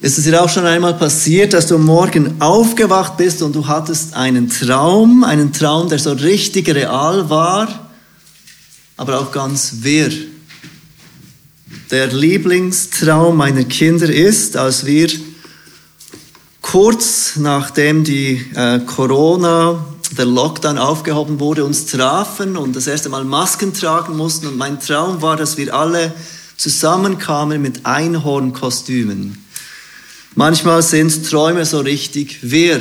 Ist es dir auch schon einmal passiert, dass du Morgen aufgewacht bist und du hattest einen Traum, einen Traum, der so richtig real war, aber auch ganz wirr? Der Lieblingstraum meiner Kinder ist, als wir kurz nachdem die äh, Corona, der Lockdown aufgehoben wurde, uns trafen und das erste Mal Masken tragen mussten. Und mein Traum war, dass wir alle zusammenkamen mit Einhornkostümen. Manchmal sind Träume so richtig wirr.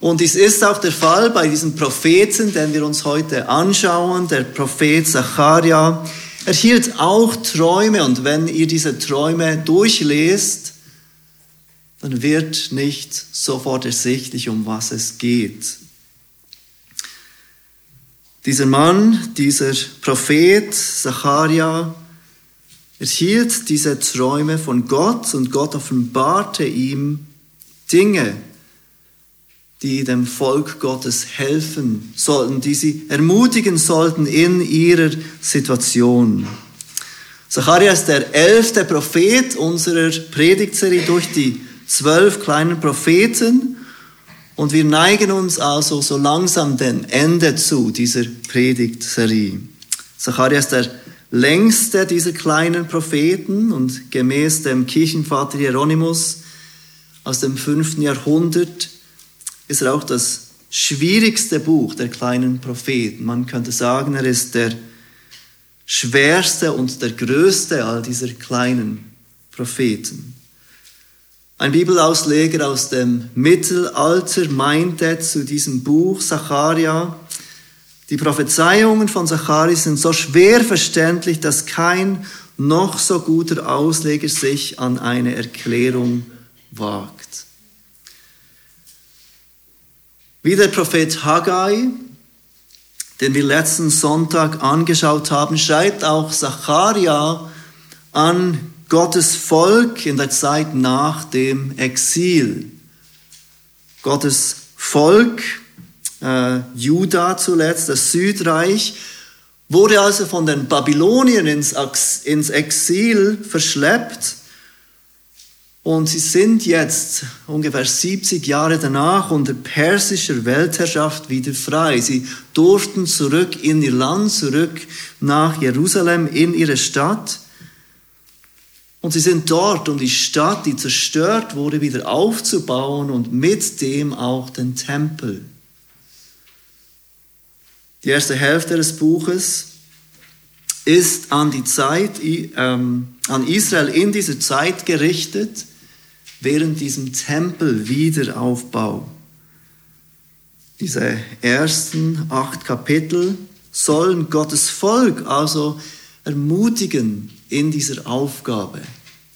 Und dies ist auch der Fall bei diesem Propheten, den wir uns heute anschauen, der Prophet Zacharia. Er hielt auch Träume und wenn ihr diese Träume durchlest, dann wird nicht sofort ersichtlich, um was es geht. Dieser Mann, dieser Prophet Zacharia, erhielt diese Träume von Gott und Gott offenbarte ihm Dinge, die dem Volk Gottes helfen sollten, die sie ermutigen sollten in ihrer Situation. Zacharia ist der elfte Prophet unserer Predigtserie durch die zwölf kleinen Propheten und wir neigen uns also so langsam dem Ende zu dieser Predigtserie. Zacharia ist der längste dieser kleinen Propheten und gemäß dem Kirchenvater Hieronymus aus dem fünften Jahrhundert ist er auch das schwierigste Buch der kleinen Propheten. Man könnte sagen, er ist der schwerste und der größte all dieser kleinen Propheten. Ein Bibelausleger aus dem Mittelalter meinte zu diesem Buch Zacharia, die Prophezeiungen von Zachari sind so schwer verständlich, dass kein noch so guter Ausleger sich an eine Erklärung wagt. Wie der Prophet Haggai, den wir letzten Sonntag angeschaut haben, schreibt auch Zacharia an Gottes Volk in der Zeit nach dem Exil. Gottes Volk äh, Juda zuletzt, das Südreich, wurde also von den Babyloniern ins, ins Exil verschleppt. Und sie sind jetzt ungefähr 70 Jahre danach unter persischer Weltherrschaft wieder frei. Sie durften zurück in ihr Land, zurück nach Jerusalem, in ihre Stadt. Und sie sind dort, um die Stadt, die zerstört wurde, wieder aufzubauen und mit dem auch den Tempel. Die erste Hälfte des Buches ist an die Zeit, ähm, an Israel in dieser Zeit gerichtet, während diesem Tempelwiederaufbau. Diese ersten acht Kapitel sollen Gottes Volk also ermutigen in dieser Aufgabe,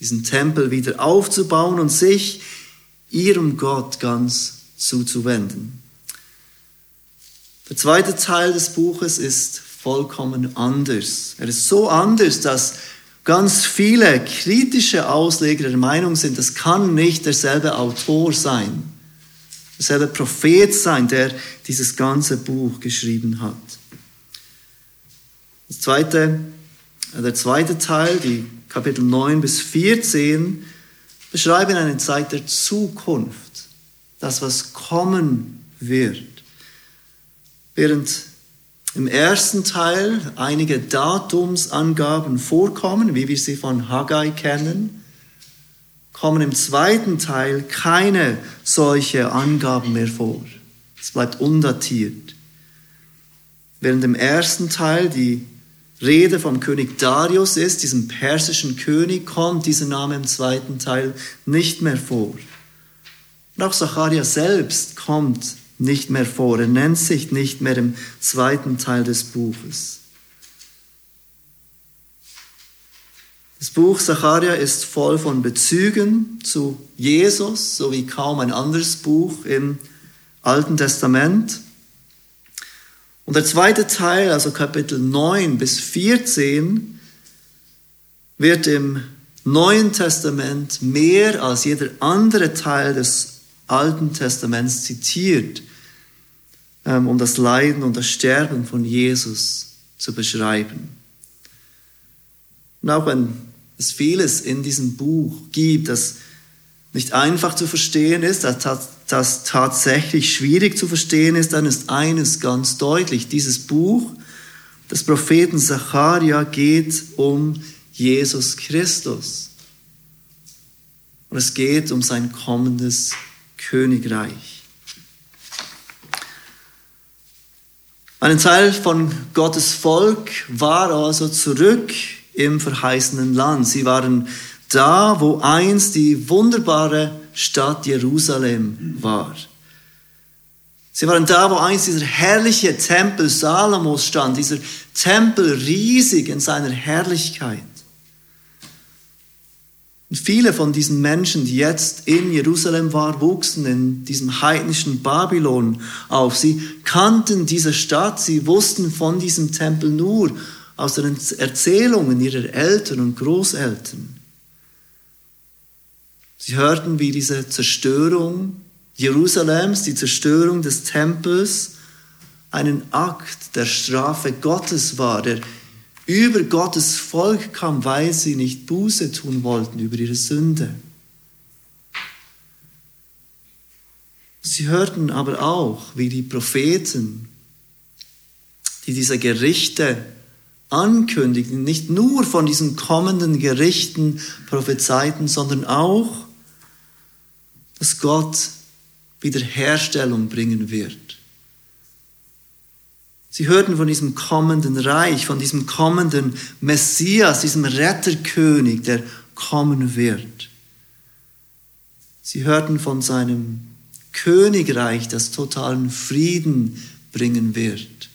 diesen Tempel wieder aufzubauen und sich ihrem Gott ganz zuzuwenden. Der zweite Teil des Buches ist vollkommen anders. Er ist so anders, dass ganz viele kritische Ausleger der Meinung sind, das kann nicht derselbe Autor sein, derselbe Prophet sein, der dieses ganze Buch geschrieben hat. Das zweite, äh, der zweite Teil, die Kapitel 9 bis 14, beschreiben eine Zeit der Zukunft, das, was kommen wird. Während im ersten Teil einige Datumsangaben vorkommen, wie wir sie von Haggai kennen, kommen im zweiten Teil keine solche Angaben mehr vor. Es bleibt undatiert. Während im ersten Teil die Rede vom König Darius ist, diesem persischen König, kommt dieser Name im zweiten Teil nicht mehr vor. Und auch Zacharia selbst kommt nicht mehr vor. Er nennt sich nicht mehr im zweiten Teil des Buches. Das Buch Zacharia ist voll von Bezügen zu Jesus, so wie kaum ein anderes Buch im Alten Testament. Und der zweite Teil, also Kapitel 9 bis 14, wird im Neuen Testament mehr als jeder andere Teil des Alten Testaments zitiert. Ähm, um das Leiden und das Sterben von Jesus zu beschreiben. Und auch wenn es vieles in diesem Buch gibt, das nicht einfach zu verstehen ist, dass das tatsächlich schwierig zu verstehen ist, dann ist eines ganz deutlich. Dieses Buch des Propheten Zacharia geht um Jesus Christus. Und es geht um sein kommendes Königreich. Ein Teil von Gottes Volk war also zurück im verheißenen Land. Sie waren da, wo einst die wunderbare Stadt Jerusalem war. Sie waren da, wo einst dieser herrliche Tempel Salomos stand, dieser Tempel riesig in seiner Herrlichkeit. Und viele von diesen Menschen, die jetzt in Jerusalem waren, wuchsen in diesem heidnischen Babylon auf. Sie kannten diese Stadt, sie wussten von diesem Tempel nur aus den Erzählungen ihrer Eltern und Großeltern. Sie hörten, wie diese Zerstörung Jerusalems, die Zerstörung des Tempels, einen Akt der Strafe Gottes war, der über Gottes Volk kam, weil sie nicht Buße tun wollten über ihre Sünde. Sie hörten aber auch, wie die Propheten, die diese Gerichte ankündigten, nicht nur von diesen kommenden Gerichten prophezeiten, sondern auch dass Gott Wiederherstellung bringen wird. Sie hörten von diesem kommenden Reich, von diesem kommenden Messias, diesem Retterkönig, der kommen wird. Sie hörten von seinem Königreich, das totalen Frieden bringen wird.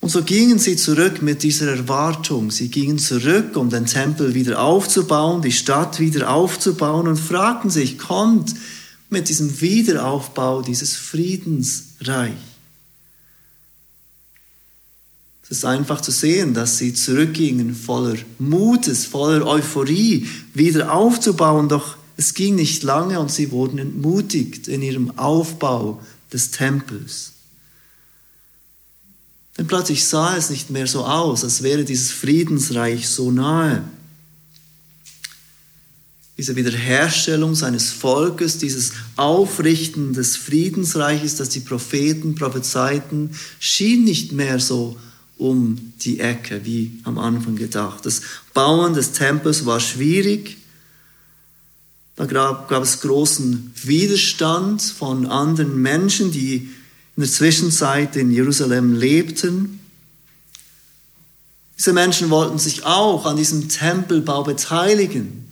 Und so gingen sie zurück mit dieser Erwartung. Sie gingen zurück, um den Tempel wieder aufzubauen, die Stadt wieder aufzubauen und fragten sich, kommt mit diesem Wiederaufbau dieses Friedensreich? Es ist einfach zu sehen, dass sie zurückgingen voller Mutes, voller Euphorie, wieder aufzubauen, doch es ging nicht lange und sie wurden entmutigt in ihrem Aufbau des Tempels. Denn plötzlich sah es nicht mehr so aus, als wäre dieses Friedensreich so nahe. Diese Wiederherstellung seines Volkes, dieses Aufrichten des Friedensreiches, das die Propheten prophezeiten, schien nicht mehr so um die Ecke wie am Anfang gedacht. Das Bauen des Tempels war schwierig. Da gab, gab es großen Widerstand von anderen Menschen, die in der Zwischenzeit in Jerusalem lebten. Diese Menschen wollten sich auch an diesem Tempelbau beteiligen.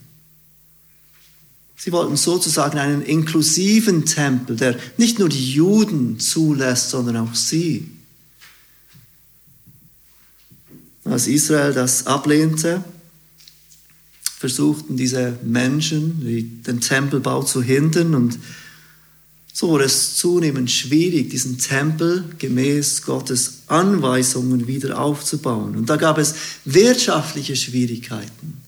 Sie wollten sozusagen einen inklusiven Tempel, der nicht nur die Juden zulässt, sondern auch sie. Als Israel das ablehnte, versuchten diese Menschen, den Tempelbau zu hindern und so wurde es zunehmend schwierig, diesen Tempel gemäß Gottes Anweisungen wieder aufzubauen. Und da gab es wirtschaftliche Schwierigkeiten.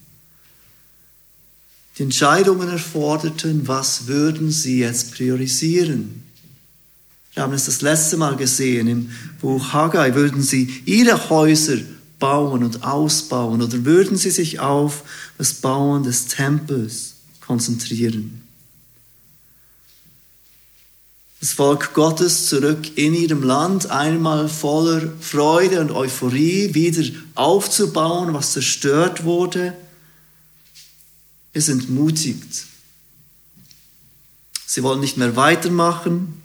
Die Entscheidungen erforderten, was würden sie jetzt priorisieren. Wir haben es das letzte Mal gesehen im Buch Haggai. Würden sie ihre Häuser bauen und ausbauen oder würden sie sich auf das Bauen des Tempels konzentrieren? das Volk Gottes zurück in ihrem Land, einmal voller Freude und Euphorie wieder aufzubauen, was zerstört wurde, ist entmutigt. Sie wollen nicht mehr weitermachen.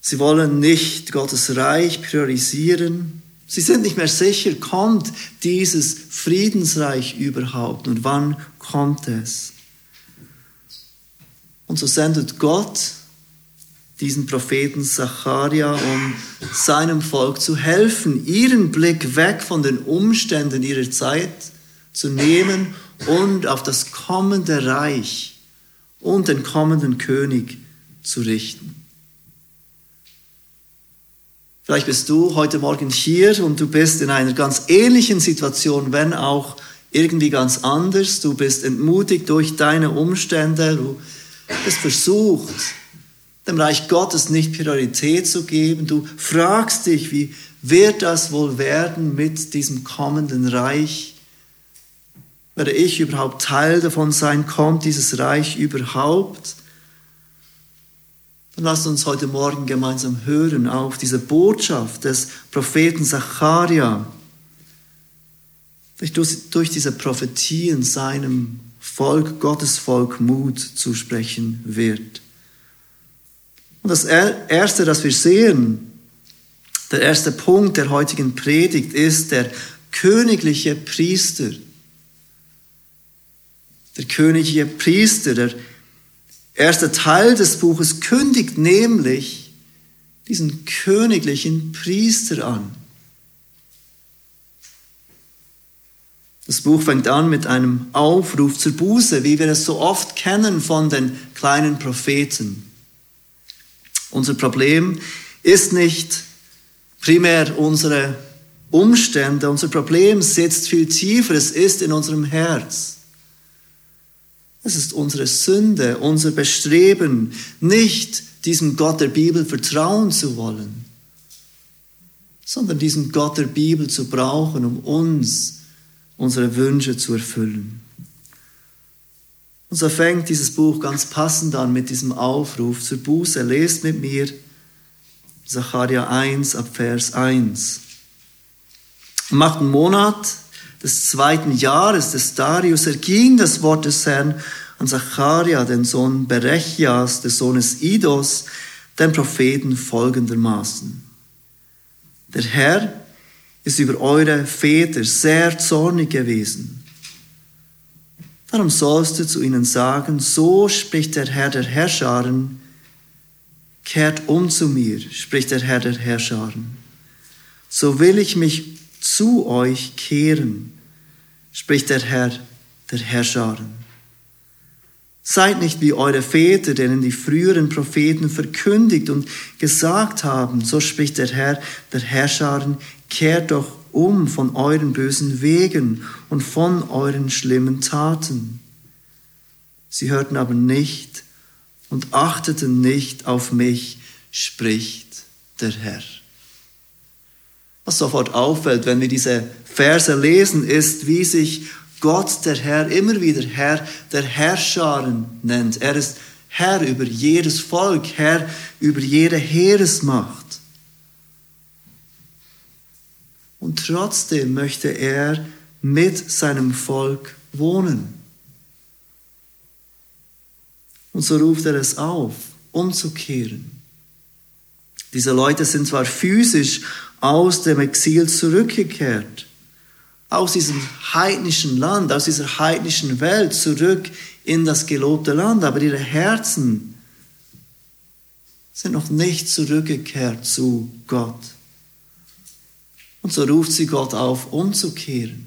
Sie wollen nicht Gottes Reich priorisieren. Sie sind nicht mehr sicher, kommt dieses Friedensreich überhaupt und wann kommt es? Und so sendet Gott diesen Propheten Zacharia, um seinem Volk zu helfen, ihren Blick weg von den Umständen ihrer Zeit zu nehmen und auf das kommende Reich und den kommenden König zu richten. Vielleicht bist du heute Morgen hier und du bist in einer ganz ähnlichen Situation, wenn auch irgendwie ganz anders. Du bist entmutigt durch deine Umstände. Du bist versucht, dem Reich Gottes nicht Priorität zu geben. Du fragst dich, wie wird das wohl werden mit diesem kommenden Reich? Werde ich überhaupt Teil davon sein? Kommt dieses Reich überhaupt? Dann lasst uns heute Morgen gemeinsam hören auf diese Botschaft des Propheten Zacharia, durch, durch diese Prophetien seinem Volk, Gottes Volk, Mut zusprechen wird. Und das Erste, das wir sehen, der erste Punkt der heutigen Predigt ist der königliche Priester. Der königliche Priester, der erste Teil des Buches kündigt nämlich diesen königlichen Priester an. Das Buch fängt an mit einem Aufruf zur Buße, wie wir es so oft kennen von den kleinen Propheten. Unser Problem ist nicht primär unsere Umstände, unser Problem sitzt viel tiefer, es ist in unserem Herz. Es ist unsere Sünde, unser Bestreben, nicht diesem Gott der Bibel vertrauen zu wollen, sondern diesen Gott der Bibel zu brauchen, um uns unsere Wünsche zu erfüllen. Und so fängt dieses Buch ganz passend an mit diesem Aufruf zur Buße. Lest mit mir Sacharja 1 ab Vers 1. Im achten Monat des zweiten Jahres des Darius erging das Wort des Herrn an Zacharia, den Sohn Berechias, des Sohnes Idos, den Propheten folgendermaßen. Der Herr ist über eure Väter sehr zornig gewesen. Darum sollst du zu ihnen sagen, so spricht der Herr der Herrscharen, kehrt um zu mir, spricht der Herr der Herrscharen. So will ich mich zu euch kehren, spricht der Herr der Herrscharen. Seid nicht wie eure Väter, denen die früheren Propheten verkündigt und gesagt haben, so spricht der Herr der Herrscharen, Kehrt doch um von euren bösen Wegen und von euren schlimmen Taten. Sie hörten aber nicht und achteten nicht auf mich, spricht der Herr. Was sofort auffällt, wenn wir diese Verse lesen, ist, wie sich Gott, der Herr, immer wieder Herr der Herrscharen nennt. Er ist Herr über jedes Volk, Herr über jede Heeresmacht. Und trotzdem möchte er mit seinem Volk wohnen. Und so ruft er es auf, umzukehren. Diese Leute sind zwar physisch aus dem Exil zurückgekehrt, aus diesem heidnischen Land, aus dieser heidnischen Welt zurück in das gelobte Land, aber ihre Herzen sind noch nicht zurückgekehrt zu Gott. Und so ruft sie Gott auf, umzukehren,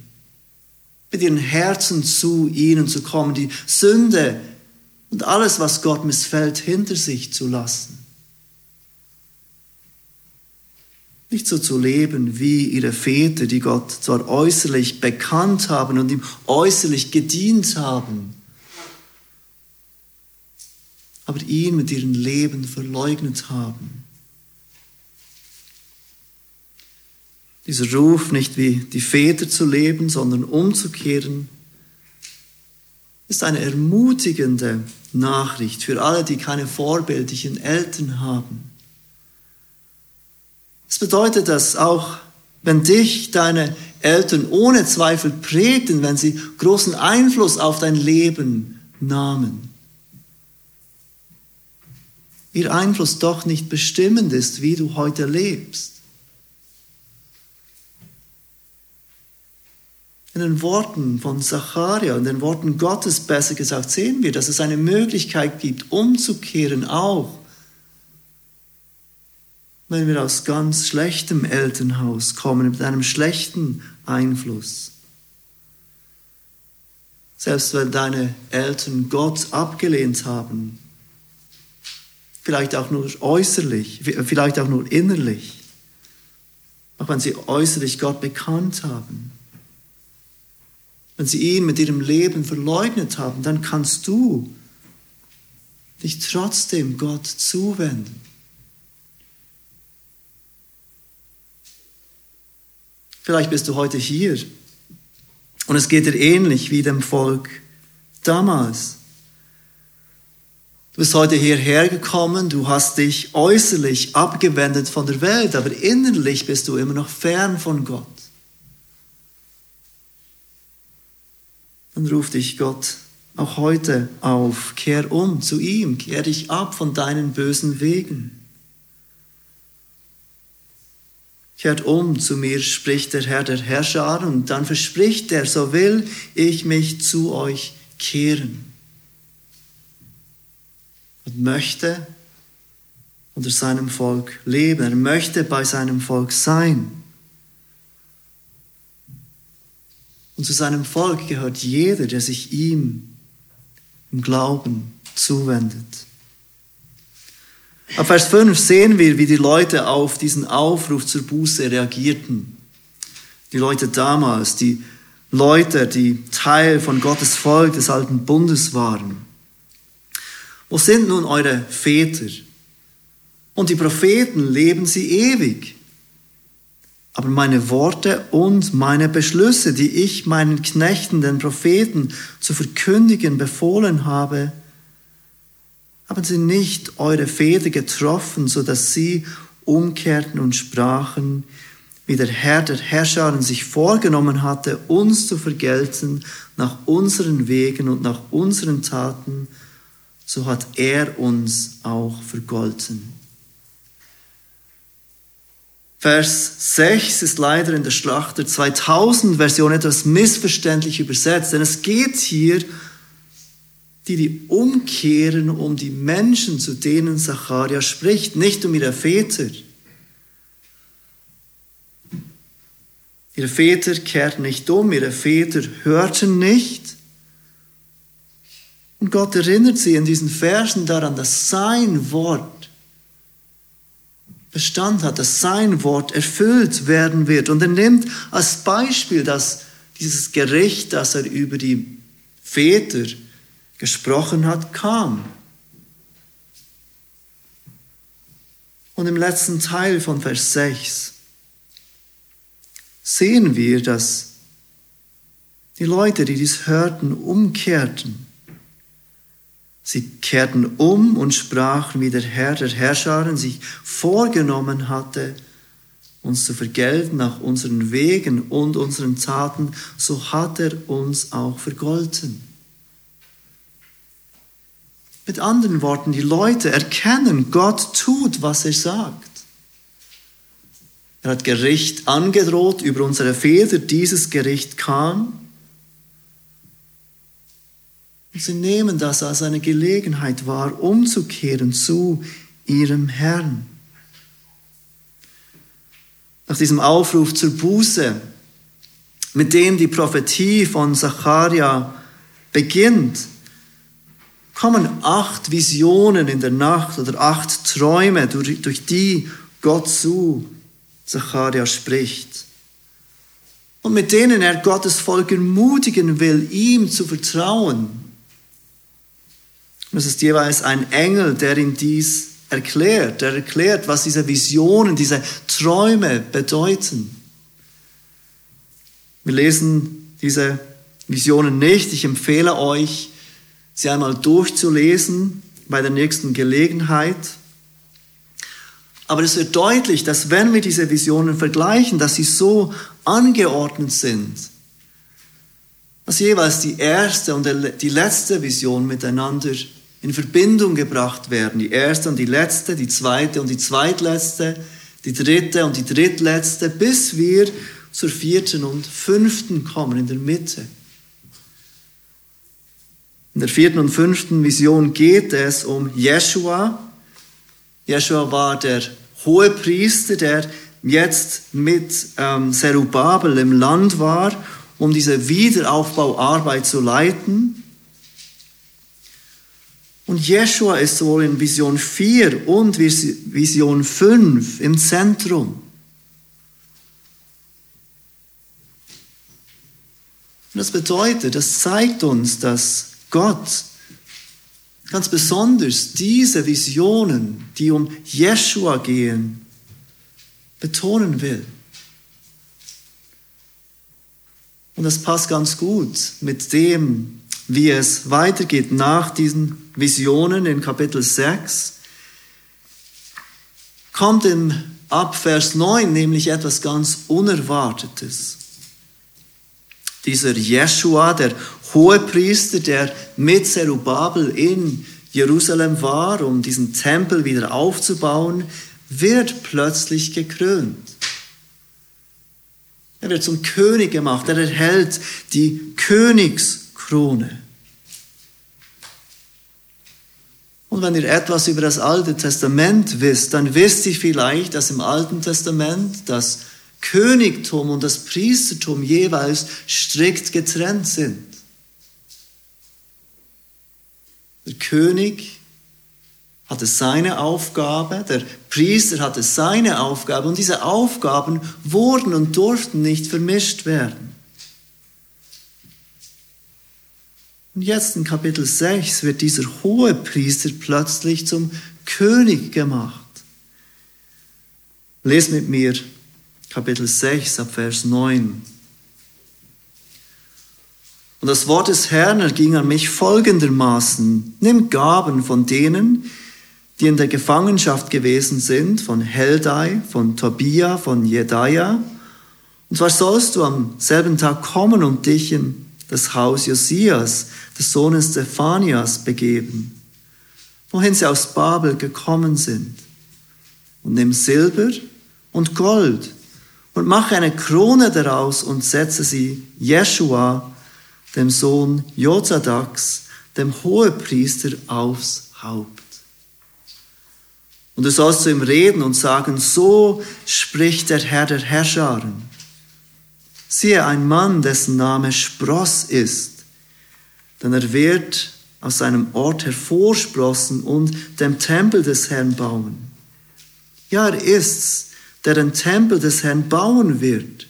mit ihren Herzen zu ihnen zu kommen, die Sünde und alles, was Gott missfällt, hinter sich zu lassen. Nicht so zu leben wie ihre Väter, die Gott zwar äußerlich bekannt haben und ihm äußerlich gedient haben, aber ihn mit ihrem Leben verleugnet haben. Dieser Ruf, nicht wie die Väter zu leben, sondern umzukehren, ist eine ermutigende Nachricht für alle, die keine vorbildlichen Eltern haben. Es bedeutet, dass auch wenn dich deine Eltern ohne Zweifel prägten, wenn sie großen Einfluss auf dein Leben nahmen, ihr Einfluss doch nicht bestimmend ist, wie du heute lebst. In den Worten von Zacharia, in den Worten Gottes besser gesagt, sehen wir, dass es eine Möglichkeit gibt, umzukehren, auch wenn wir aus ganz schlechtem Elternhaus kommen, mit einem schlechten Einfluss. Selbst wenn deine Eltern Gott abgelehnt haben, vielleicht auch nur äußerlich, vielleicht auch nur innerlich, auch wenn sie äußerlich Gott bekannt haben, wenn sie ihn mit ihrem Leben verleugnet haben, dann kannst du dich trotzdem Gott zuwenden. Vielleicht bist du heute hier Und es geht dir ähnlich wie dem Volk damals. Du bist heute hierher gekommen, du hast dich äußerlich abgewendet von der Welt, aber innerlich bist du immer noch fern von Gott. Dann ruft dich Gott auch heute auf, kehr um zu ihm, kehr dich ab von deinen bösen Wegen. Kehrt um zu mir, spricht der Herr der Herrscher, und dann verspricht er, so will ich mich zu euch kehren und möchte unter seinem Volk leben. Er möchte bei seinem Volk sein. Und zu seinem Volk gehört jeder, der sich ihm im Glauben zuwendet. Ab Vers 5 sehen wir, wie die Leute auf diesen Aufruf zur Buße reagierten. Die Leute damals, die Leute, die Teil von Gottes Volk des alten Bundes waren. Wo sind nun eure Väter? Und die Propheten leben sie ewig. Aber meine Worte und meine Beschlüsse, die ich meinen Knechten, den Propheten, zu verkündigen befohlen habe, haben sie nicht eure Väter getroffen, so dass sie umkehrten und sprachen, wie der Herr der Herrscher sich vorgenommen hatte, uns zu vergelten nach unseren Wegen und nach unseren Taten, so hat er uns auch vergolten. Vers 6 ist leider in der Schlachter 2000 Version etwas missverständlich übersetzt, denn es geht hier die, die umkehren um die Menschen, zu denen Zacharia spricht, nicht um ihre Väter. Ihre Väter kehrten nicht um, ihre Väter hörten nicht. Und Gott erinnert sie in diesen Versen daran, dass sein Wort Bestand hat, dass sein Wort erfüllt werden wird. Und er nimmt als Beispiel dass dieses Gericht, das er über die Väter gesprochen hat, kam. Und im letzten Teil von Vers 6 sehen wir, dass die Leute, die dies hörten, umkehrten Sie kehrten um und sprachen, wie der Herr der Herrscharen sich vorgenommen hatte, uns zu vergelten nach unseren Wegen und unseren Taten, so hat er uns auch vergolten. Mit anderen Worten, die Leute erkennen, Gott tut, was er sagt. Er hat Gericht angedroht über unsere Väter, dieses Gericht kam. Und sie nehmen das als eine Gelegenheit wahr, umzukehren zu ihrem Herrn. Nach diesem Aufruf zur Buße, mit dem die Prophetie von Zacharia beginnt, kommen acht Visionen in der Nacht oder acht Träume, durch die Gott zu Zacharia spricht. Und mit denen er Gottes Volk ermutigen will, ihm zu vertrauen und es ist jeweils ein Engel, der ihm dies erklärt, der erklärt, was diese Visionen, diese Träume bedeuten. Wir lesen diese Visionen nicht. Ich empfehle euch, sie einmal durchzulesen bei der nächsten Gelegenheit. Aber es wird deutlich, dass wenn wir diese Visionen vergleichen, dass sie so angeordnet sind, dass jeweils die erste und die letzte Vision miteinander in Verbindung gebracht werden. Die erste und die letzte, die zweite und die zweitletzte, die dritte und die drittletzte, bis wir zur vierten und fünften kommen, in der Mitte. In der vierten und fünften Vision geht es um Jeshua. Jeshua war der hohe Priester, der jetzt mit ähm, Zerubabel im Land war, um diese Wiederaufbauarbeit zu leiten. Und Jeshua ist sowohl in Vision 4 und Vision 5 im Zentrum. Und das bedeutet, das zeigt uns, dass Gott ganz besonders diese Visionen, die um Jeshua gehen, betonen will. Und das passt ganz gut mit dem, wie es weitergeht nach diesen Visionen in Kapitel 6. Kommt im ab Vers 9 nämlich etwas ganz Unerwartetes. Dieser Jeshua, der Hohepriester, der mit Zerubabel in Jerusalem war, um diesen Tempel wieder aufzubauen, wird plötzlich gekrönt. Er wird zum König gemacht, er erhält die Königskrone. Und wenn ihr etwas über das Alte Testament wisst, dann wisst ihr vielleicht, dass im Alten Testament das Königtum und das Priestertum jeweils strikt getrennt sind. Der König hatte seine Aufgabe, der Priester hatte seine Aufgabe und diese Aufgaben wurden und durften nicht vermischt werden. Und jetzt in Kapitel 6 wird dieser hohe Priester plötzlich zum König gemacht. Lest mit mir Kapitel 6 ab Vers 9. Und das Wort des Herrn erging an mich folgendermaßen. Nimm Gaben von denen, die in der Gefangenschaft gewesen sind, von Heldai, von Tobia, von Jedaja. Und zwar sollst du am selben Tag kommen und dich in das Haus Josias, des Sohnes Stephanias, begeben, wohin sie aus Babel gekommen sind. Und nimm Silber und Gold und mache eine Krone daraus und setze sie Jeshua, dem Sohn Jozadaks, dem Hohepriester, aufs Haupt. Und du sollst zu ihm reden und sagen, so spricht der Herr der Herrscharen. Siehe, ein Mann, dessen Name Spross ist, denn er wird aus seinem Ort hervorsprossen und dem Tempel des Herrn bauen. Ja, er ist's, der den Tempel des Herrn bauen wird.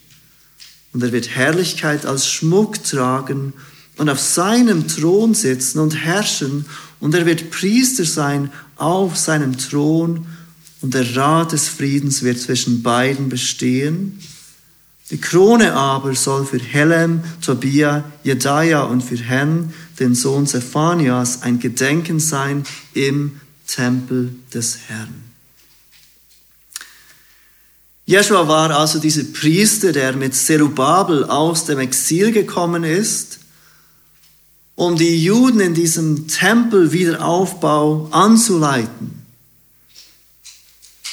Und er wird Herrlichkeit als Schmuck tragen und auf seinem Thron sitzen und herrschen. Und er wird Priester sein auf seinem Thron. Und der Rat des Friedens wird zwischen beiden bestehen. Die Krone aber soll für Helem, Tobia, Jedaja und für Hen, den Sohn Zephanias, ein Gedenken sein im Tempel des Herrn. Jeschua war also dieser Priester, der mit Zerubabel aus dem Exil gekommen ist, um die Juden in diesem Tempelwiederaufbau anzuleiten.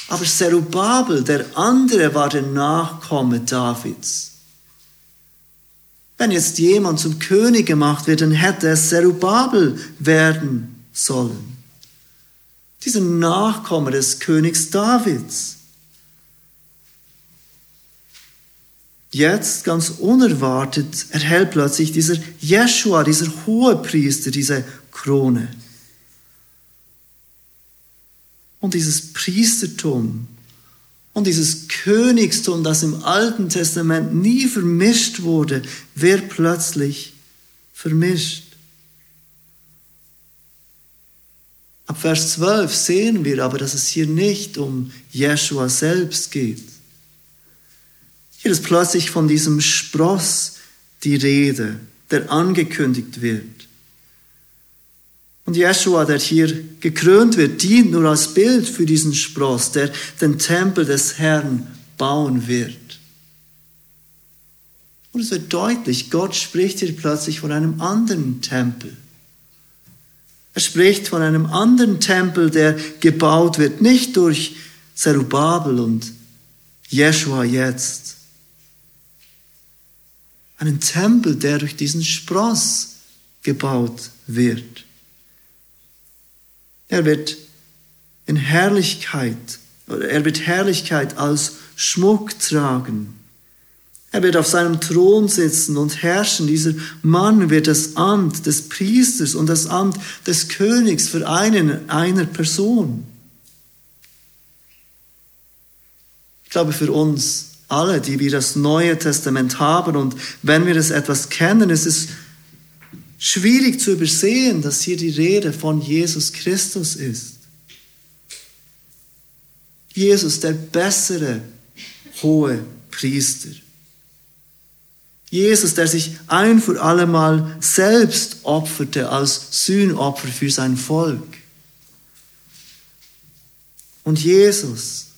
Aber Zerubabel, der andere, war der Nachkomme Davids. Wenn jetzt jemand zum König gemacht wird, dann hätte es Zerubabel werden sollen. Dieser Nachkomme des Königs Davids. Jetzt, ganz unerwartet, erhält plötzlich dieser Jeshua, dieser Hohepriester, diese Krone. Und dieses Priestertum und dieses Königstum, das im Alten Testament nie vermischt wurde, wird plötzlich vermischt. Ab Vers 12 sehen wir aber, dass es hier nicht um Jeshua selbst geht. Hier ist plötzlich von diesem Spross die Rede, der angekündigt wird. Und Jeshua, der hier gekrönt wird, dient nur als Bild für diesen Spross, der den Tempel des Herrn bauen wird. Und es wird deutlich, Gott spricht hier plötzlich von einem anderen Tempel. Er spricht von einem anderen Tempel, der gebaut wird, nicht durch Zerubabel und Jeshua jetzt. Einen Tempel, der durch diesen Spross gebaut wird. Er wird in Herrlichkeit, oder er wird Herrlichkeit als Schmuck tragen. Er wird auf seinem Thron sitzen und herrschen. Dieser Mann wird das Amt des Priesters und das Amt des Königs für einen, einer Person. Ich glaube, für uns alle, die wir das Neue Testament haben und wenn wir das etwas kennen, ist es schwierig zu übersehen, dass hier die Rede von Jesus Christus ist. Jesus, der bessere hohe Priester. Jesus, der sich ein für allemal selbst opferte als Sühnopfer für sein Volk. Und Jesus,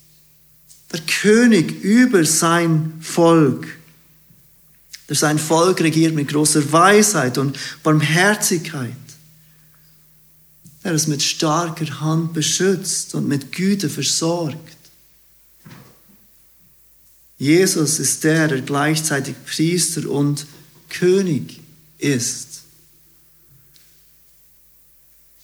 der König über sein Volk, der sein Volk regiert mit großer Weisheit und Barmherzigkeit, der es mit starker Hand beschützt und mit Güte versorgt. Jesus ist der, der gleichzeitig Priester und König ist.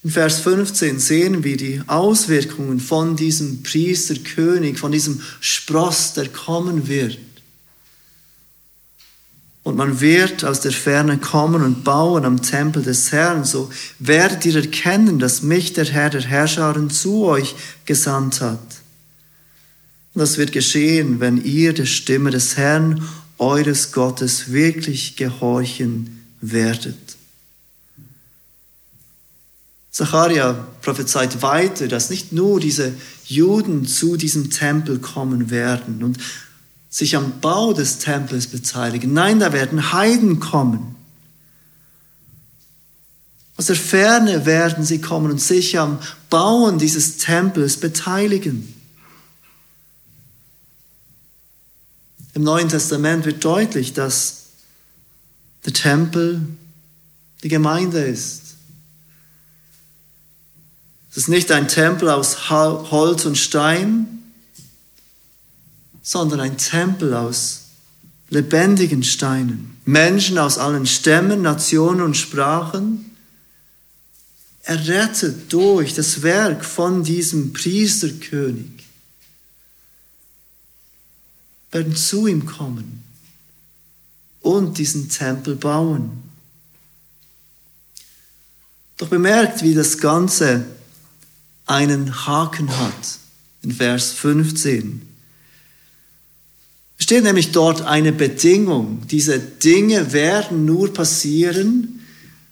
In Vers 15 sehen wir die Auswirkungen von diesem Priesterkönig, von diesem Spross, der kommen wird. Und man wird aus der Ferne kommen und bauen am Tempel des Herrn. So werdet ihr erkennen, dass mich der Herr der Herrscharen zu euch gesandt hat. Und das wird geschehen, wenn ihr der Stimme des Herrn, eures Gottes, wirklich gehorchen werdet. Zacharia prophezeit weiter, dass nicht nur diese Juden zu diesem Tempel kommen werden und sich am Bau des Tempels beteiligen. Nein, da werden Heiden kommen. Aus der Ferne werden sie kommen und sich am Bauen dieses Tempels beteiligen. Im Neuen Testament wird deutlich, dass der Tempel die Gemeinde ist. Es ist nicht ein Tempel aus Holz und Stein, sondern ein Tempel aus lebendigen Steinen. Menschen aus allen Stämmen, Nationen und Sprachen, errettet durch das Werk von diesem Priesterkönig werden zu ihm kommen und diesen Tempel bauen. Doch bemerkt, wie das Ganze einen Haken hat in Vers 15. Es steht nämlich dort eine Bedingung. Diese Dinge werden nur passieren,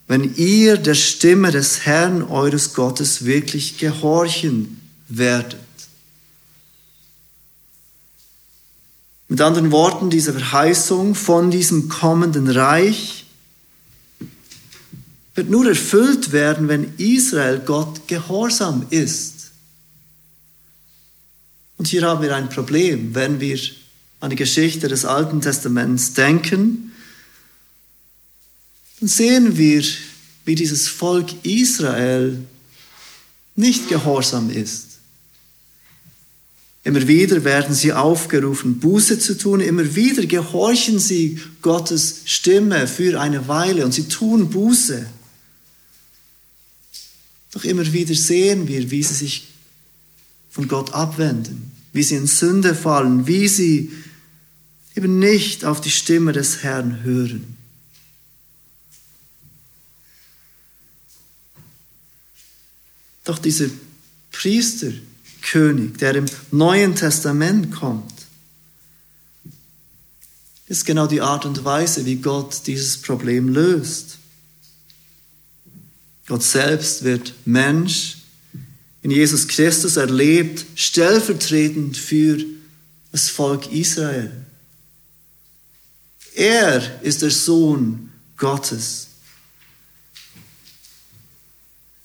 wenn ihr der Stimme des Herrn eures Gottes wirklich gehorchen werdet. Mit anderen Worten, diese Verheißung von diesem kommenden Reich wird nur erfüllt werden, wenn Israel Gott gehorsam ist. Und hier haben wir ein Problem, wenn wir an die Geschichte des Alten Testaments denken, dann sehen wir, wie dieses Volk Israel nicht gehorsam ist. Immer wieder werden sie aufgerufen, Buße zu tun. Immer wieder gehorchen sie Gottes Stimme für eine Weile und sie tun Buße. Doch immer wieder sehen wir, wie sie sich von Gott abwenden, wie sie in Sünde fallen, wie sie eben nicht auf die Stimme des Herrn hören. Doch diese Priester, König, der im Neuen Testament kommt, ist genau die Art und Weise, wie Gott dieses Problem löst. Gott selbst wird Mensch, in Jesus Christus erlebt, stellvertretend für das Volk Israel. Er ist der Sohn Gottes.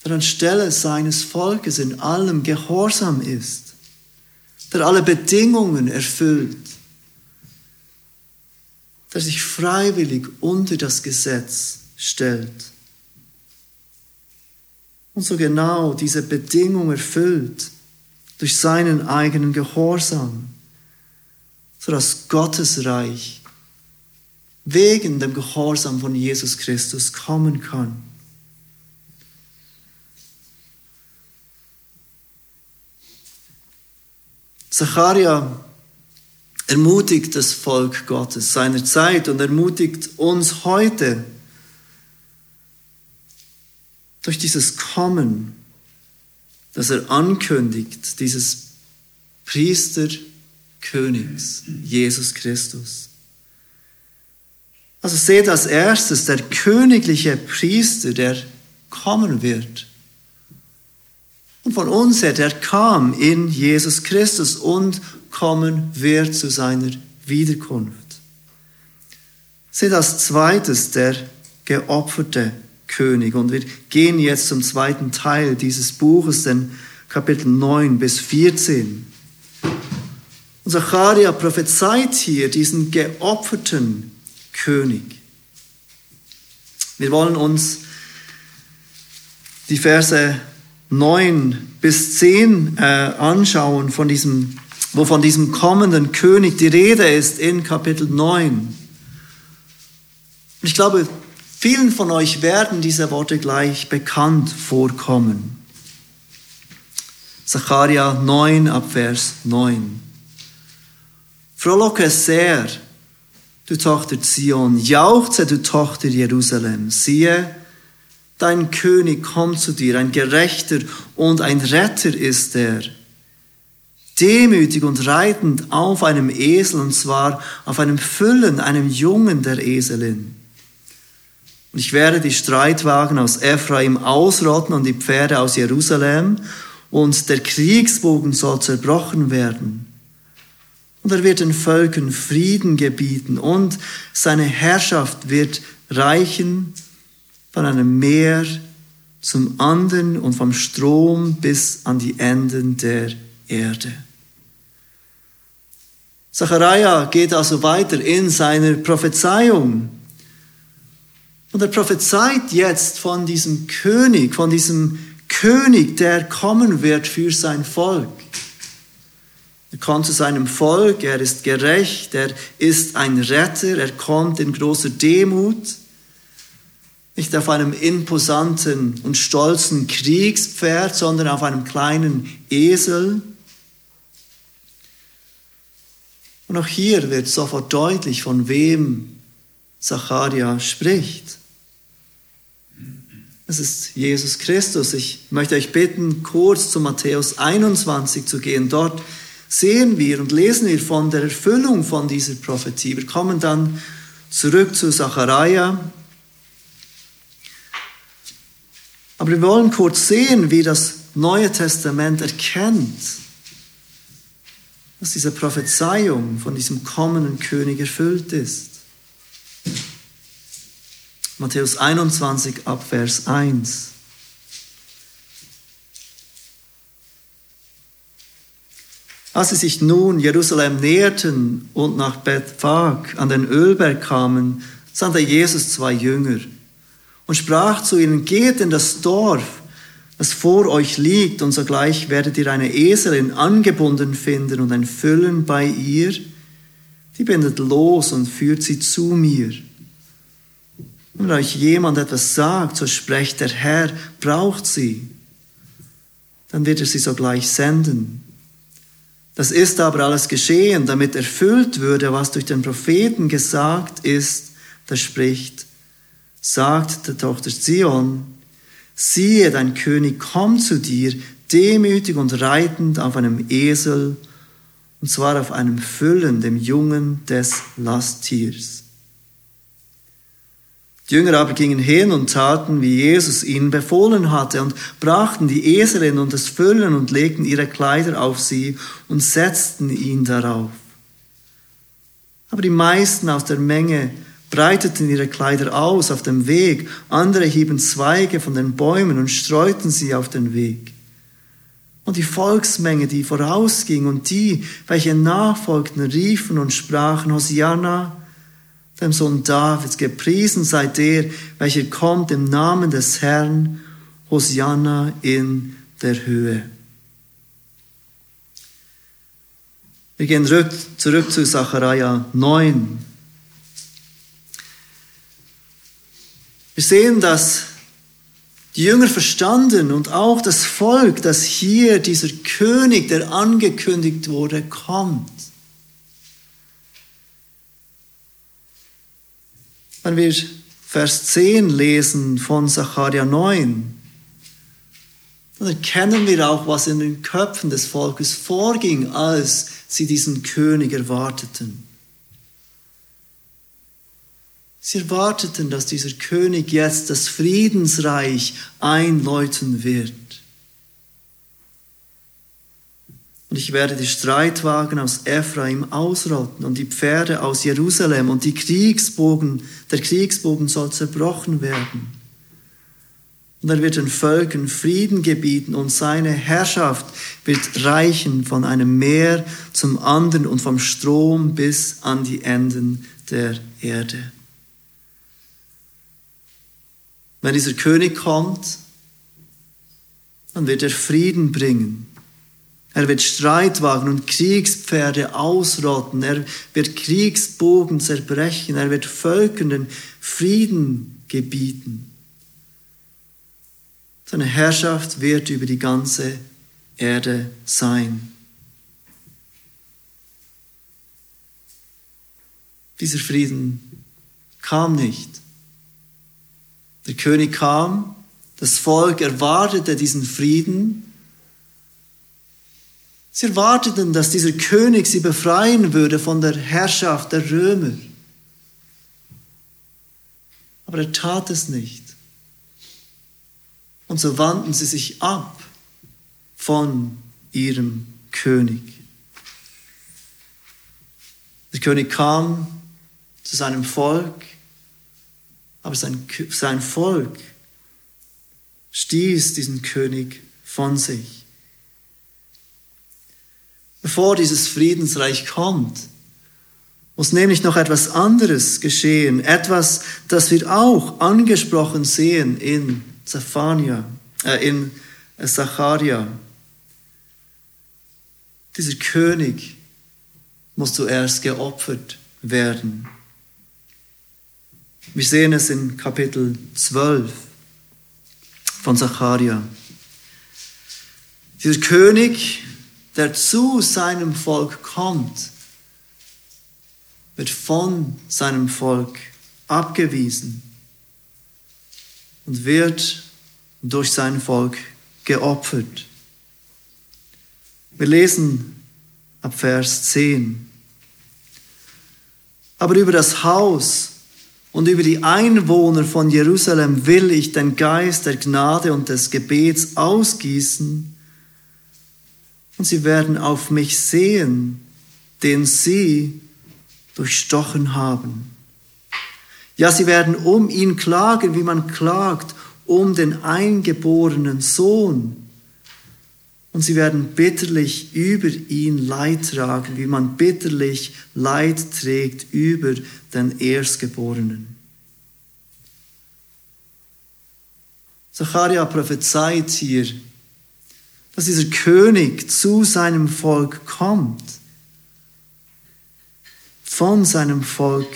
Der anstelle seines Volkes in allem gehorsam ist, der alle Bedingungen erfüllt, der sich freiwillig unter das Gesetz stellt und so genau diese Bedingung erfüllt durch seinen eigenen Gehorsam, sodass Gottes Reich wegen dem Gehorsam von Jesus Christus kommen kann. Zacharia ermutigt das Volk Gottes seiner Zeit und ermutigt uns heute durch dieses Kommen, das er ankündigt, dieses Priesterkönigs, Jesus Christus. Also seht als erstes der königliche Priester, der kommen wird. Und von uns her, der kam in Jesus Christus und kommen wird zu seiner Wiederkunft. Seht als zweites der geopferte König. Und wir gehen jetzt zum zweiten Teil dieses Buches, den Kapitel 9 bis 14. Und Zacharia prophezeit hier diesen geopferten König. Wir wollen uns die Verse 9 bis 10 äh, anschauen, von diesem, wo von diesem kommenden König die Rede ist in Kapitel 9. Und ich glaube, vielen von euch werden diese Worte gleich bekannt vorkommen. Zacharia 9 ab Vers 9. Frohlocke sehr, du Tochter Zion, jauchze, du Tochter Jerusalem. Siehe, dein König kommt zu dir, ein Gerechter und ein Retter ist er. Demütig und reitend auf einem Esel, und zwar auf einem Füllen, einem Jungen der Eselin. Und ich werde die Streitwagen aus Ephraim ausrotten und die Pferde aus Jerusalem, und der Kriegsbogen soll zerbrochen werden. Und er wird den Völkern Frieden gebieten und seine Herrschaft wird reichen von einem Meer zum anderen und vom Strom bis an die Enden der Erde. Zachariah geht also weiter in seiner Prophezeiung. Und er prophezeit jetzt von diesem König, von diesem König, der kommen wird für sein Volk. Er kommt zu seinem Volk, er ist gerecht, er ist ein Retter, er kommt in großer Demut, nicht auf einem imposanten und stolzen Kriegspferd, sondern auf einem kleinen Esel. Und auch hier wird sofort deutlich, von wem Zacharia spricht. Es ist Jesus Christus. Ich möchte euch bitten, kurz zu Matthäus 21 zu gehen. Dort sehen wir und lesen wir von der Erfüllung von dieser Prophetie. Wir kommen dann zurück zu Zachariah. Aber wir wollen kurz sehen, wie das Neue Testament erkennt, dass diese Prophezeiung von diesem kommenden König erfüllt ist. Matthäus 21 ab Vers 1. Als sie sich nun Jerusalem näherten und nach Bethphag an den Ölberg kamen, sandte Jesus zwei Jünger und sprach zu ihnen, geht in das Dorf, das vor euch liegt, und sogleich werdet ihr eine Eselin angebunden finden und ein Füllen bei ihr, die bindet los und führt sie zu mir. Wenn euch jemand etwas sagt, so sprecht der Herr, braucht sie, dann wird er sie sogleich senden. Das ist aber alles geschehen, damit erfüllt würde, was durch den Propheten gesagt ist, der spricht, sagt der Tochter Zion, siehe, dein König kommt zu dir, demütig und reitend auf einem Esel, und zwar auf einem Füllen, dem Jungen des Lasttiers. Die Jünger aber gingen hin und taten, wie Jesus ihnen befohlen hatte, und brachten die Eselin und das Füllen und legten ihre Kleider auf sie und setzten ihn darauf. Aber die meisten aus der Menge breiteten ihre Kleider aus auf dem Weg, andere hieben Zweige von den Bäumen und streuten sie auf den Weg. Und die Volksmenge, die vorausging und die, welche nachfolgten, riefen und sprachen, Hosianna, dem Sohn Davids, gepriesen sei der, welcher kommt im Namen des Herrn, Hosianna in der Höhe. Wir gehen zurück, zurück zu Zachariah 9. Wir sehen, dass die Jünger verstanden und auch das Volk, dass hier dieser König, der angekündigt wurde, kommt. Wenn wir Vers 10 lesen von Sacharja 9, dann erkennen wir auch, was in den Köpfen des Volkes vorging, als sie diesen König erwarteten. Sie erwarteten, dass dieser König jetzt das Friedensreich einläuten wird. Und ich werde die Streitwagen aus Ephraim ausrotten und die Pferde aus Jerusalem und die Kriegsbogen, der Kriegsbogen soll zerbrochen werden. Und er wird den Völkern Frieden gebieten und seine Herrschaft wird reichen von einem Meer zum anderen und vom Strom bis an die Enden der Erde. Wenn dieser König kommt, dann wird er Frieden bringen. Er wird Streitwagen und Kriegspferde ausrotten. Er wird Kriegsbogen zerbrechen. Er wird Völkern den Frieden gebieten. Seine Herrschaft wird über die ganze Erde sein. Dieser Frieden kam nicht. Der König kam, das Volk erwartete diesen Frieden, Sie erwarteten, dass dieser König sie befreien würde von der Herrschaft der Römer. Aber er tat es nicht. Und so wandten sie sich ab von ihrem König. Der König kam zu seinem Volk, aber sein, sein Volk stieß diesen König von sich bevor dieses Friedensreich kommt, muss nämlich noch etwas anderes geschehen, etwas, das wir auch angesprochen sehen in Zephania, äh, in Zacharia. Dieser König muss zuerst geopfert werden. Wir sehen es in Kapitel 12 von Zacharia. Dieser König der zu seinem Volk kommt, wird von seinem Volk abgewiesen und wird durch sein Volk geopfert. Wir lesen ab Vers 10. Aber über das Haus und über die Einwohner von Jerusalem will ich den Geist der Gnade und des Gebets ausgießen und sie werden auf mich sehen, den sie durchstochen haben. Ja, sie werden um ihn klagen, wie man klagt, um den eingeborenen Sohn. Und sie werden bitterlich über ihn Leid tragen, wie man bitterlich Leid trägt über den Erstgeborenen. Zacharia prophezeit hier dass dieser König zu seinem Volk kommt, von seinem Volk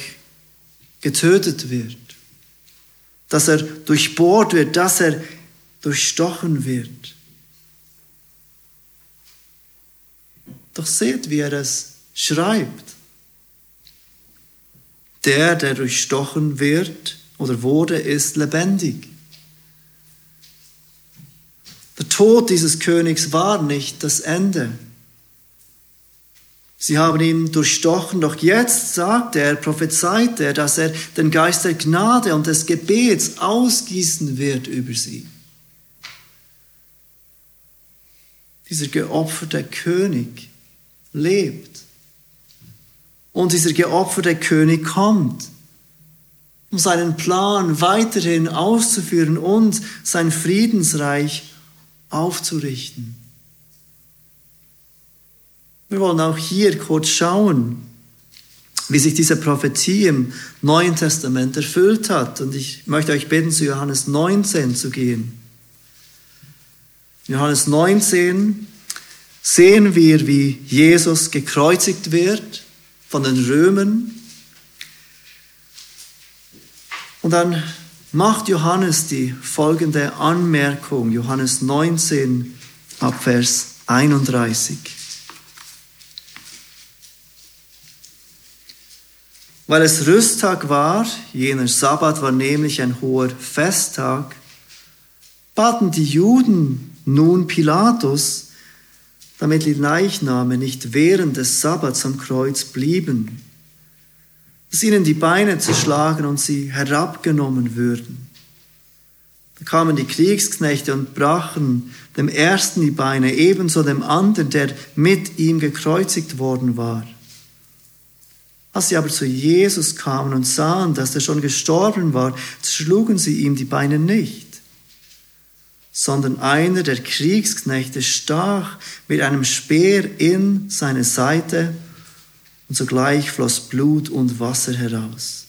getötet wird, dass er durchbohrt wird, dass er durchstochen wird. Doch seht, wie er es schreibt. Der, der durchstochen wird oder wurde, ist lebendig. Der Tod dieses Königs war nicht das Ende. Sie haben ihn durchstochen, doch jetzt sagt er, prophezeit er, dass er den Geist der Gnade und des Gebets ausgießen wird über sie. Dieser geopferte König lebt. Und dieser geopferte König kommt, um seinen Plan weiterhin auszuführen und sein Friedensreich aufzurichten. Wir wollen auch hier kurz schauen, wie sich diese Prophetie im Neuen Testament erfüllt hat. Und ich möchte euch bitten, zu Johannes 19 zu gehen. Johannes 19 sehen wir, wie Jesus gekreuzigt wird von den Römern. Und dann macht Johannes die folgende Anmerkung, Johannes 19 ab Vers 31. Weil es Rüsttag war, jener Sabbat war nämlich ein hoher Festtag, baten die Juden nun Pilatus, damit die Leichname nicht während des Sabbats am Kreuz blieben dass ihnen die Beine zerschlagen und sie herabgenommen würden. Da kamen die Kriegsknechte und brachen dem ersten die Beine, ebenso dem anderen, der mit ihm gekreuzigt worden war. Als sie aber zu Jesus kamen und sahen, dass er schon gestorben war, schlugen sie ihm die Beine nicht, sondern einer der Kriegsknechte stach mit einem Speer in seine Seite und sogleich floss Blut und Wasser heraus.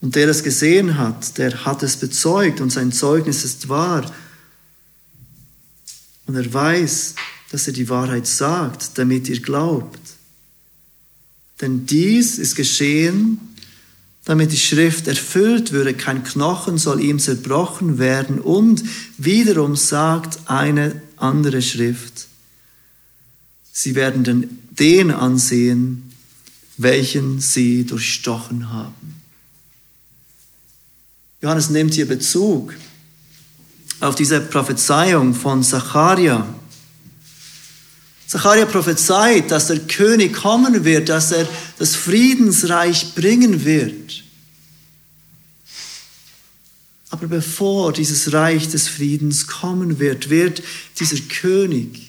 Und der es gesehen hat, der hat es bezeugt und sein Zeugnis ist wahr. Und er weiß, dass er die Wahrheit sagt, damit ihr glaubt. Denn dies ist geschehen, damit die Schrift erfüllt würde, kein Knochen soll ihm zerbrochen werden. Und wiederum sagt eine andere Schrift, sie werden den, den ansehen, welchen sie durchstochen haben. Johannes nimmt hier Bezug auf diese Prophezeiung von Zacharia. Zacharia prophezeit, dass der König kommen wird, dass er das Friedensreich bringen wird. Aber bevor dieses Reich des Friedens kommen wird, wird dieser König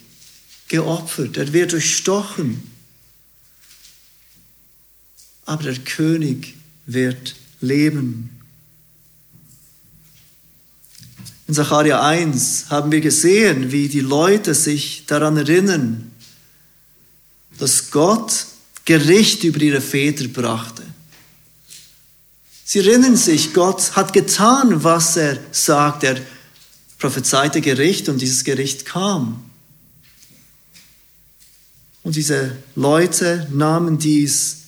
geopfert, er wird durchstochen. Aber der König wird leben. In Sacharja 1 haben wir gesehen, wie die Leute sich daran erinnern, dass Gott Gericht über ihre Väter brachte. Sie erinnern sich, Gott hat getan, was er sagt. Er prophezeite Gericht und dieses Gericht kam. Und diese Leute nahmen dies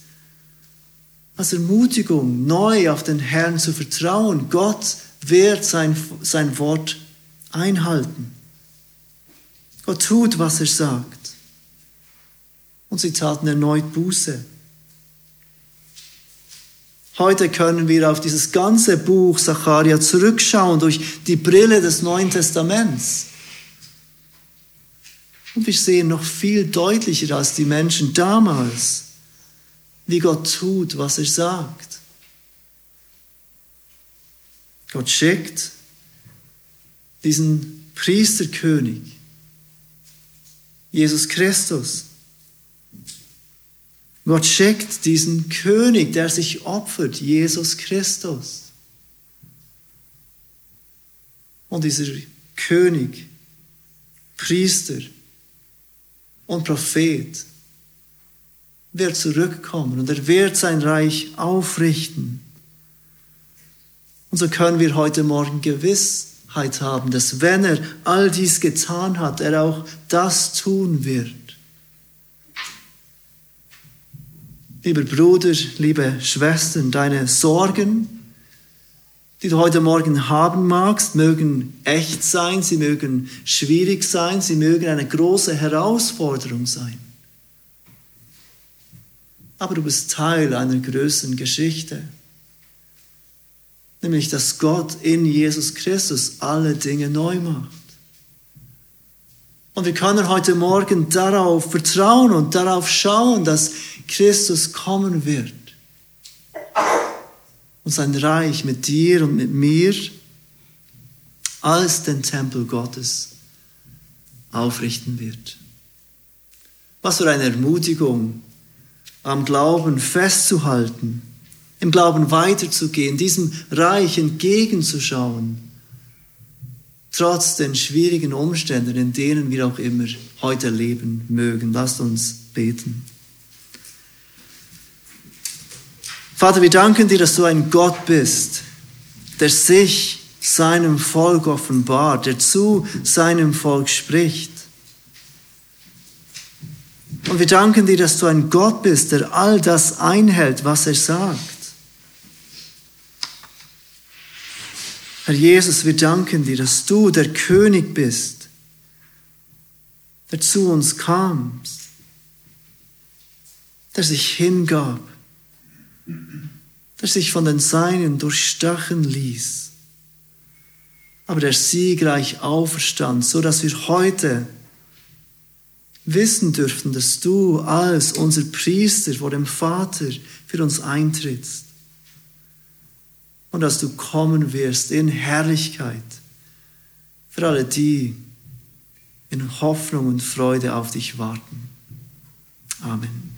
als Ermutigung, neu auf den Herrn zu vertrauen. Gott wird sein, sein Wort einhalten. Gott tut, was er sagt. Und sie taten erneut Buße. Heute können wir auf dieses ganze Buch Zacharia zurückschauen durch die Brille des Neuen Testaments. Und wir sehen noch viel deutlicher als die Menschen damals, wie Gott tut, was er sagt. Gott schickt diesen Priesterkönig, Jesus Christus. Gott schickt diesen König, der sich opfert, Jesus Christus. Und dieser König, Priester und Prophet wird zurückkommen und er wird sein Reich aufrichten. Und so können wir heute Morgen Gewissheit haben, dass wenn er all dies getan hat, er auch das tun wird. Lieber Bruder, liebe Schwestern, deine Sorgen, die du heute Morgen haben magst, mögen echt sein, sie mögen schwierig sein, sie mögen eine große Herausforderung sein. Aber du bist Teil einer größeren Geschichte nämlich dass Gott in Jesus Christus alle Dinge neu macht. Und wir können heute Morgen darauf vertrauen und darauf schauen, dass Christus kommen wird und sein Reich mit dir und mit mir als den Tempel Gottes aufrichten wird. Was für eine Ermutigung, am Glauben festzuhalten im Glauben weiterzugehen, diesem Reich entgegenzuschauen, trotz den schwierigen Umständen, in denen wir auch immer heute leben mögen. Lasst uns beten. Vater, wir danken dir, dass du ein Gott bist, der sich seinem Volk offenbart, der zu seinem Volk spricht. Und wir danken dir, dass du ein Gott bist, der all das einhält, was er sagt. Herr Jesus, wir danken dir, dass du der König bist, der zu uns kam, der sich hingab, der sich von den Seinen durchstachen ließ, aber der siegreich auferstand, so dass wir heute wissen dürfen, dass du als unser Priester vor dem Vater für uns eintrittst und dass du kommen wirst in Herrlichkeit für alle die in Hoffnung und Freude auf dich warten. Amen.